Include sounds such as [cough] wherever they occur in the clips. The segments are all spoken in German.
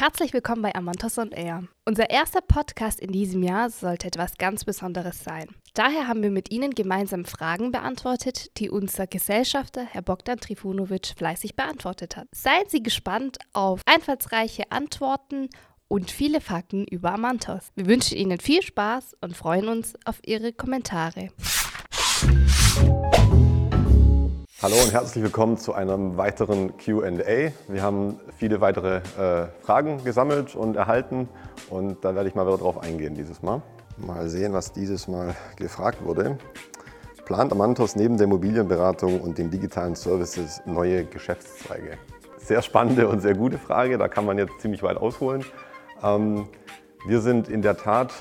Herzlich willkommen bei Amantos on Air. Unser erster Podcast in diesem Jahr sollte etwas ganz Besonderes sein. Daher haben wir mit Ihnen gemeinsam Fragen beantwortet, die unser Gesellschafter Herr Bogdan Trifunovic fleißig beantwortet hat. Seien Sie gespannt auf einfallsreiche Antworten und viele Fakten über Amantos. Wir wünschen Ihnen viel Spaß und freuen uns auf Ihre Kommentare. Hallo und herzlich willkommen zu einem weiteren QA. Wir haben viele weitere äh, Fragen gesammelt und erhalten und da werde ich mal wieder drauf eingehen dieses Mal. Mal sehen, was dieses Mal gefragt wurde. Plant Amantos neben der Immobilienberatung und den digitalen Services neue Geschäftszweige? Sehr spannende und sehr gute Frage, da kann man jetzt ziemlich weit ausholen. Ähm, wir sind in der Tat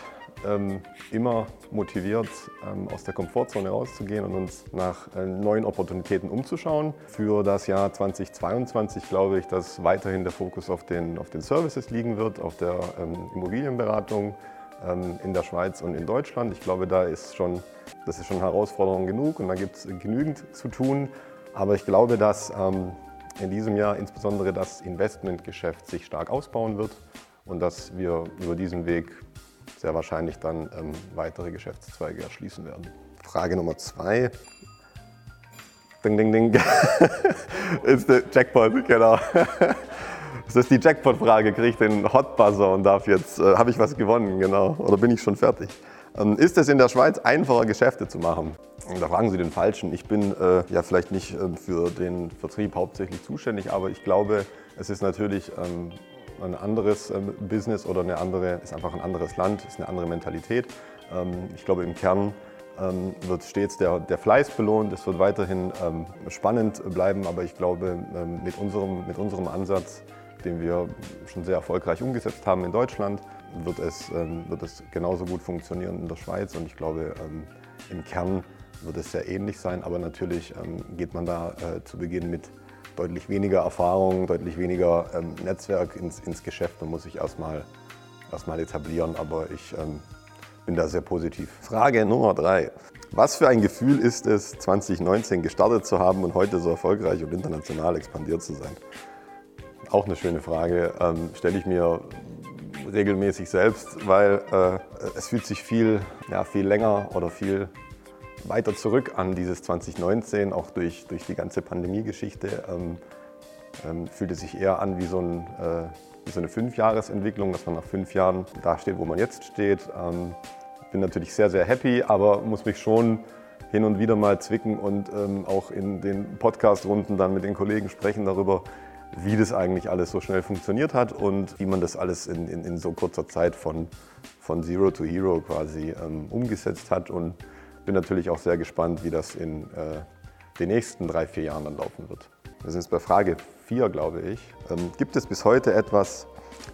ähm, immer motiviert, ähm, aus der Komfortzone rauszugehen und uns nach äh, neuen Opportunitäten umzuschauen. Für das Jahr 2022 glaube ich, dass weiterhin der Fokus auf den, auf den Services liegen wird, auf der ähm, Immobilienberatung ähm, in der Schweiz und in Deutschland. Ich glaube, da ist schon, das ist schon Herausforderung genug und da gibt es genügend zu tun. Aber ich glaube, dass ähm, in diesem Jahr insbesondere das Investmentgeschäft sich stark ausbauen wird und dass wir über diesen Weg sehr wahrscheinlich dann ähm, weitere Geschäftszweige erschließen werden. Frage Nummer zwei. Ding, ding, ding. [laughs] ist der Jackpot, genau. [laughs] Das ist die Jackpot-Frage. Kriege ich den Hotbuzzer und darf jetzt, äh, habe ich was gewonnen, genau. Oder bin ich schon fertig? Ähm, ist es in der Schweiz einfacher, Geschäfte zu machen? Da fragen Sie den Falschen. Ich bin äh, ja vielleicht nicht äh, für den Vertrieb hauptsächlich zuständig, aber ich glaube, es ist natürlich ähm, ein anderes ähm, Business oder eine andere, ist einfach ein anderes Land, ist eine andere Mentalität. Ähm, ich glaube, im Kern ähm, wird stets der, der Fleiß belohnt. Es wird weiterhin spannend bleiben, aber ich glaube, mit unserem, mit unserem Ansatz, den wir schon sehr erfolgreich umgesetzt haben in Deutschland, wird es, wird es genauso gut funktionieren in der Schweiz. Und ich glaube, im Kern wird es sehr ähnlich sein, aber natürlich geht man da äh, zu Beginn mit deutlich weniger Erfahrung, deutlich weniger ähm, Netzwerk ins, ins Geschäft. Man muss sich erstmal erst etablieren, aber ich ähm, bin da sehr positiv. Frage Nummer drei. Was für ein Gefühl ist es, 2019 gestartet zu haben und heute so erfolgreich und international expandiert zu sein? Auch eine schöne Frage, ähm, stelle ich mir regelmäßig selbst, weil äh, es fühlt sich viel, ja, viel länger oder viel weiter zurück an dieses 2019, auch durch, durch die ganze Pandemiegeschichte. Ähm, ähm, fühlt es sich eher an wie so, ein, äh, wie so eine Fünfjahresentwicklung, dass man nach fünf Jahren da steht, wo man jetzt steht. Ähm, bin natürlich sehr, sehr happy, aber muss mich schon hin und wieder mal zwicken und ähm, auch in den Podcast-Runden dann mit den Kollegen sprechen darüber, wie das eigentlich alles so schnell funktioniert hat und wie man das alles in, in, in so kurzer Zeit von, von Zero to Hero quasi ähm, umgesetzt hat. Und bin natürlich auch sehr gespannt, wie das in äh, den nächsten drei, vier Jahren dann laufen wird. Wir sind jetzt bei Frage 4, glaube ich. Ähm, gibt es bis heute etwas,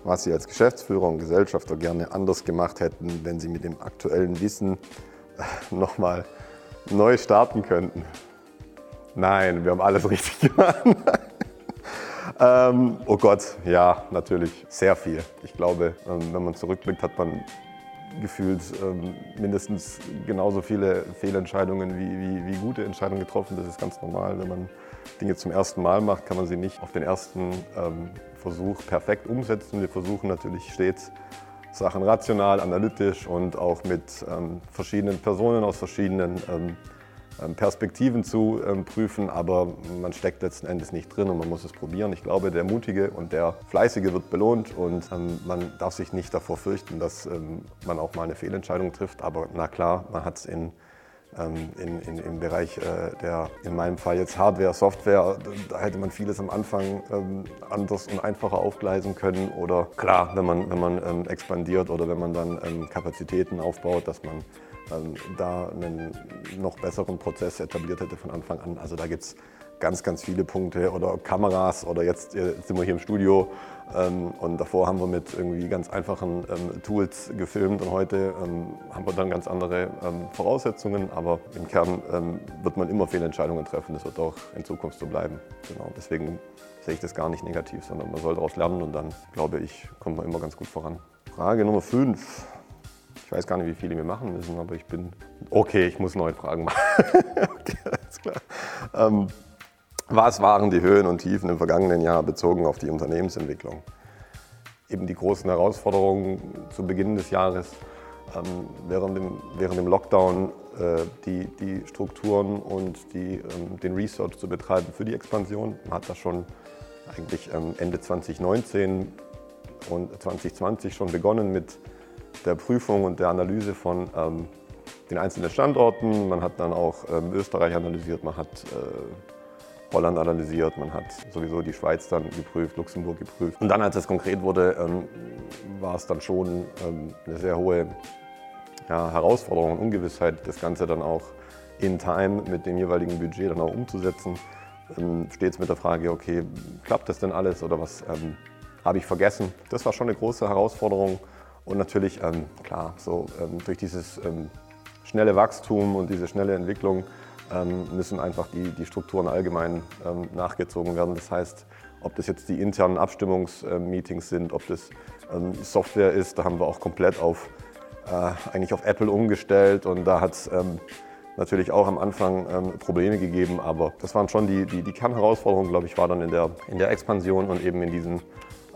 was Sie als Geschäftsführer und Gesellschafter gerne anders gemacht hätten, wenn Sie mit dem aktuellen Wissen äh, nochmal neu starten könnten? Nein, wir haben alles [laughs] richtig gemacht. ähm, oh Gott, ja, natürlich, sehr viel. Ich glaube, ähm, wenn man zurückblickt, hat man gefühlt ähm, mindestens genauso viele Fehlentscheidungen wie, wie, wie, gute Entscheidungen getroffen. Das ist ganz normal. Wenn man Dinge zum ersten Mal macht, kann man sie nicht auf den ersten ähm, Versuch perfekt umsetzen. Wir versuchen natürlich stets Sachen rational, analytisch und auch mit ähm, verschiedenen Personen aus verschiedenen ähm, Perspektiven zu ähm, prüfen, aber man steckt letzten Endes nicht drin und man muss es probieren. Ich glaube, der Mutige und der Fleißige wird belohnt und ähm, man darf sich nicht davor fürchten, dass man auch mal eine Fehlentscheidung trifft. Aber na klar, man hat es in in, in, im Bereich äh, der, in meinem Fall jetzt Hardware, Software, da hätte man vieles am Anfang ähm, anders und einfacher aufgleisen können. Oder klar, wenn man, wenn man ähm, expandiert oder wenn man dann ähm, Kapazitäten aufbaut, dass man ähm, da einen noch besseren Prozess etabliert hätte von Anfang an. Also da gibt es ganz, ganz viele Punkte oder Kameras oder jetzt, jetzt sind wir hier im Studio ähm, und davor haben wir mit irgendwie ganz einfachen ähm, Tools gefilmt und heute ähm, haben wir dann ganz andere ähm, Voraussetzungen, aber im Kern ähm, wird man immer Fehlentscheidungen treffen. Das wird auch in Zukunft so bleiben. Genau. Deswegen sehe ich das gar nicht negativ, sondern man soll daraus lernen und dann, glaube ich, kommt man immer ganz gut voran. Frage Nummer 5. Ich weiß gar nicht, wie viele wir machen müssen, aber ich bin. Okay, ich muss neue Fragen machen. [laughs] okay, alles klar. Ähm, was waren die Höhen und Tiefen im vergangenen Jahr bezogen auf die Unternehmensentwicklung? eben die großen Herausforderungen zu Beginn des Jahres ähm, während, dem, während dem Lockdown äh, die, die Strukturen und die, ähm, den Research zu betreiben für die Expansion. Man hat das schon eigentlich ähm, Ende 2019 und 2020 schon begonnen mit der Prüfung und der Analyse von ähm, den einzelnen Standorten. Man hat dann auch ähm, Österreich analysiert, man hat äh, Holland analysiert, man hat sowieso die Schweiz dann geprüft, Luxemburg geprüft. Und dann, als es konkret wurde, ähm, war es dann schon ähm, eine sehr hohe ja, Herausforderung und Ungewissheit, das Ganze dann auch in Time mit dem jeweiligen Budget dann auch umzusetzen. Ähm, stets mit der Frage, okay, klappt das denn alles oder was ähm, habe ich vergessen? Das war schon eine große Herausforderung und natürlich, ähm, klar, so ähm, durch dieses ähm, schnelle Wachstum und diese schnelle Entwicklung ähm, müssen einfach die, die Strukturen allgemein nachgezogen werden. Das heißt, ob das jetzt die internen Abstimmungsmeetings sind, ob das Software ist, da haben wir auch komplett auf äh, eigentlich auf Apple umgestellt und da hat es ähm, natürlich auch am Anfang ähm, Probleme gegeben, aber das waren schon die, die, die Kernherausforderungen, glaube ich, war dann in der, in der Expansion und eben in diesen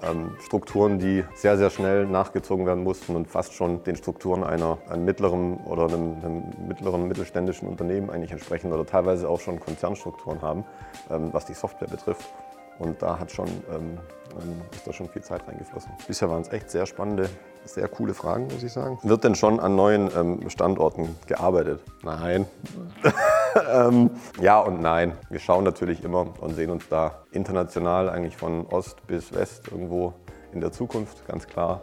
ähm, Strukturen, die sehr, sehr schnell nachgezogen werden mussten und fast schon den Strukturen einer, einem mittleren oder einem, einem mittleren mittelständischen Unternehmen eigentlich entsprechen oder teilweise auch schon Konzernstrukturen haben, ähm, was die Software betrifft. Und da hat schon, ähm, ähm, ist da schon viel Zeit reingeflossen. Bisher waren es echt sehr spannende, sehr coole Fragen, muss ich sagen. Wird denn schon an neuen ähm, Standorten gearbeitet? Nein. [laughs] ähm, ja und nein. Wir schauen natürlich immer und sehen uns da international eigentlich von Ost bis West irgendwo in der Zukunft, ganz klar.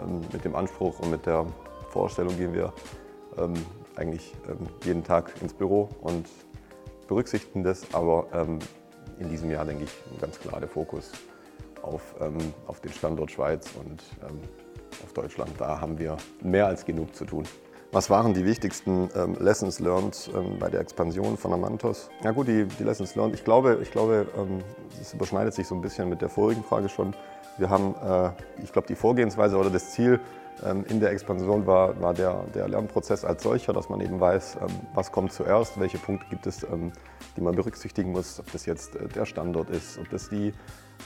Ähm, mit dem Anspruch und mit der Vorstellung gehen wir ähm, eigentlich jeden Tag ins Büro und berücksichtigen das, aber in diesem Jahr, denke ich, ganz klar der Fokus auf, ähm, auf den Standort Schweiz und ähm, auf Deutschland. Da haben wir mehr als genug zu tun. Was waren die wichtigsten ähm, Lessons learned ähm, bei der Expansion von Amantos? Ja gut, die, die Lessons learned. Ich glaube, ich glaube, ähm, das überschneidet sich so ein bisschen mit der vorigen Frage schon. Wir haben, äh, ich glaube, die Vorgehensweise oder das Ziel ähm, in der Expansion war, war der, der, Lernprozess als solcher, dass man eben weiß, ähm, was kommt zuerst, welche Punkte gibt es, ähm, die man berücksichtigen muss, ob das jetzt äh, der Standort ist, ob das die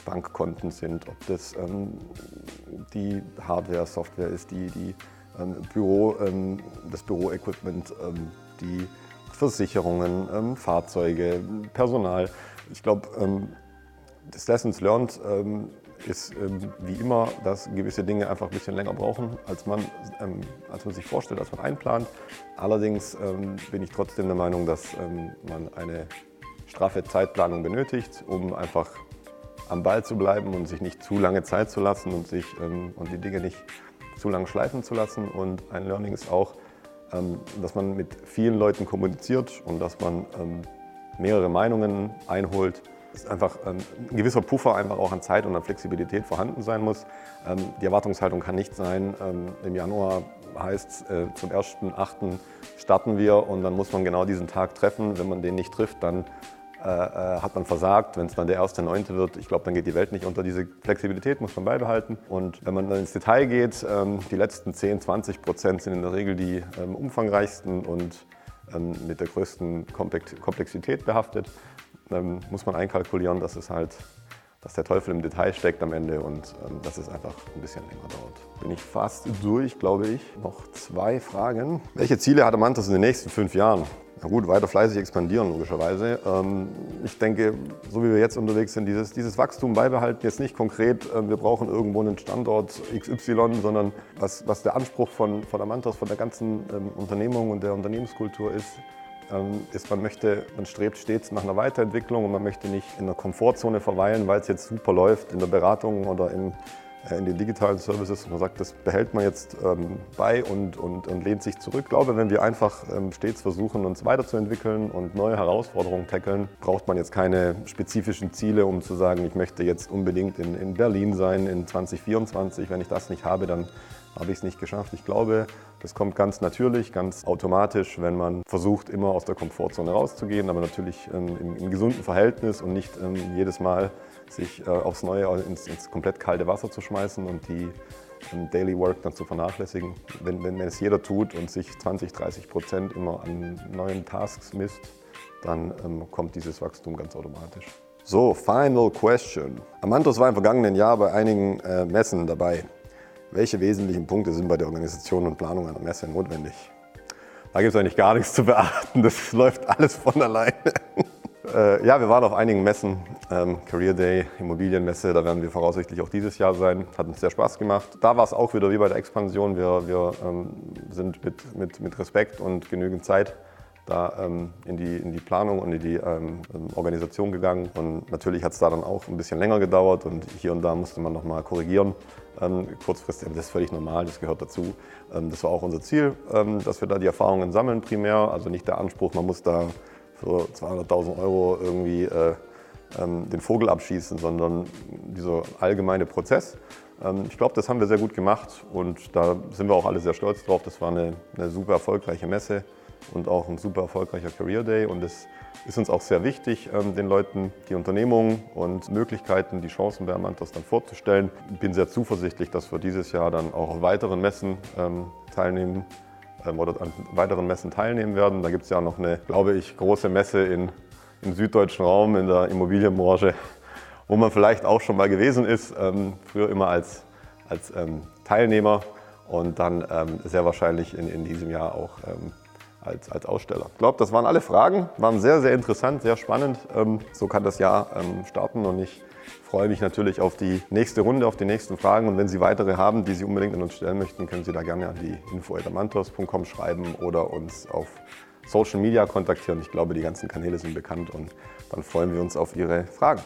Bankkonten sind, ob das die Hardware, Software ist, die, die Büro, das Büroequipment, die Versicherungen, Fahrzeuge, Personal. Ich glaube, das Lessons Learned ist ähm, wie immer, dass gewisse Dinge einfach ein bisschen länger brauchen, als man, ähm, als man sich vorstellt, als man einplant. Allerdings ähm, bin ich trotzdem der Meinung, dass ähm, man eine straffe Zeitplanung benötigt, um einfach am Ball zu bleiben und sich nicht zu lange Zeit zu lassen und, sich, ähm, und die Dinge nicht zu lang schleifen zu lassen. Und ein Learning ist auch, ähm, dass man mit vielen Leuten kommuniziert und dass man mehrere Meinungen einholt dass einfach ähm, ein gewisser Puffer einfach auch an Zeit und an Flexibilität vorhanden sein muss. Ähm, die Erwartungshaltung kann nicht sein, ähm, im Januar heißt es, äh, zum 1.8. starten wir und dann muss man genau diesen Tag treffen. Wenn man den nicht trifft, dann äh, äh, hat man versagt. Wenn es dann der 1.9. wird, ich glaube, dann geht die Welt nicht unter. Diese Flexibilität muss man beibehalten. Und wenn man dann ins Detail geht, die letzten 10, 20 Prozent sind in der Regel die umfangreichsten und mit der größten Komplexität behaftet ähm, muss man einkalkulieren, dass es halt, dass der Teufel im Detail steckt am Ende und ähm, dass es einfach ein bisschen länger dauert. Bin ich fast durch, glaube ich. Noch zwei Fragen. Welche Ziele hat Amantas in den nächsten fünf Jahren? Na gut, weiter fleißig expandieren, logischerweise. Ähm, ich denke, so wie wir jetzt unterwegs sind, dieses, dieses Wachstum beibehalten, jetzt nicht konkret, äh, wir brauchen irgendwo einen Standort XY, sondern was, was der Anspruch von, von Amantos, von der ganzen ähm, Unternehmung und der Unternehmenskultur ist, ist, man möchte, man strebt stets nach einer Weiterentwicklung und man möchte nicht in der Komfortzone verweilen, weil es jetzt super läuft in der Beratung oder in, äh, in den digitalen Services. Man sagt, das behält man jetzt ähm, bei und, und, und, lehnt sich zurück. Ich glaube, wenn wir einfach ähm, stets versuchen, uns weiterzuentwickeln und neue Herausforderungen tackeln, braucht man jetzt keine spezifischen Ziele, um zu sagen, ich möchte jetzt unbedingt in, in Berlin sein in 2024. Wenn ich das nicht habe, dann habe ich es nicht geschafft. Ich glaube, das kommt ganz natürlich, ganz automatisch, wenn man versucht, immer aus der Komfortzone rauszugehen, aber natürlich ähm, im, im, gesunden Verhältnis und nicht ähm, jedes Mal sich äh, aufs Neue ins, ins, komplett kalte Wasser zu schmeißen und die ähm, Daily Work dann zu vernachlässigen. Wenn, wenn, es jeder tut und sich 20, 30 Prozent immer an neuen Tasks misst, dann ähm, kommt dieses Wachstum ganz automatisch. So, final question. Amantos war im vergangenen Jahr bei einigen äh, Messen dabei. Welche wesentlichen Punkte sind bei der Organisation und Planung einer Messe notwendig? Da gibt es eigentlich gar nichts zu beachten. Das [laughs] läuft alles von alleine. [laughs] äh, ja, wir waren auf einigen Messen. Ähm, Career Day, Immobilienmesse, da werden wir voraussichtlich auch dieses Jahr sein. Hat uns sehr Spaß gemacht. Da war es auch wieder wie bei der Expansion. Wir, wir ähm, sind mit, mit, mit Respekt und genügend Zeit da ähm, in, die, in die Planung und in die ähm, Organisation gegangen. Und natürlich hat es da dann auch ein bisschen länger gedauert und hier und da musste man nochmal korrigieren. Ähm, kurzfristig, das ist völlig normal, das gehört dazu. Ähm, das war auch unser Ziel, ähm, dass wir da die Erfahrungen sammeln primär. Also nicht der Anspruch, man muss da für 200.000 Euro irgendwie äh, den Vogel abschießen, sondern dieser allgemeine Prozess. ich glaube, das haben wir sehr gut gemacht und da sind wir auch alle sehr stolz drauf. Das war eine, eine super erfolgreiche Messe und auch ein super erfolgreicher Career Day. Und es ist uns auch sehr wichtig, ähm, den Leuten die Unternehmungen und Möglichkeiten, die Chancen bei Amantos dann vorzustellen. Ich bin sehr zuversichtlich, dass wir dieses Jahr dann auch auf weiteren Messen ähm, teilnehmen ähm, oder an weiteren Messen teilnehmen werden. Da gibt es ja noch eine, glaube ich, große Messe in, im süddeutschen Raum in der Immobilienbranche, [laughs] wo man vielleicht auch schon mal gewesen ist, früher immer als, als Teilnehmer und dann sehr wahrscheinlich in, in diesem Jahr auch als, als Aussteller. Ich glaube, das waren alle Fragen, waren sehr, sehr interessant, sehr spannend. Ähm, so kann das Jahr ähm, starten und ich freue mich natürlich auf die nächste Runde, auf die nächsten Fragen. Und wenn Sie weitere haben, die Sie unbedingt an uns stellen möchten, können Sie da gerne an die info.amantos.com schreiben oder uns auf Social Media kontaktieren. Ich glaube, die ganzen Kanäle sind bekannt und dann freuen wir uns auf Ihre Fragen.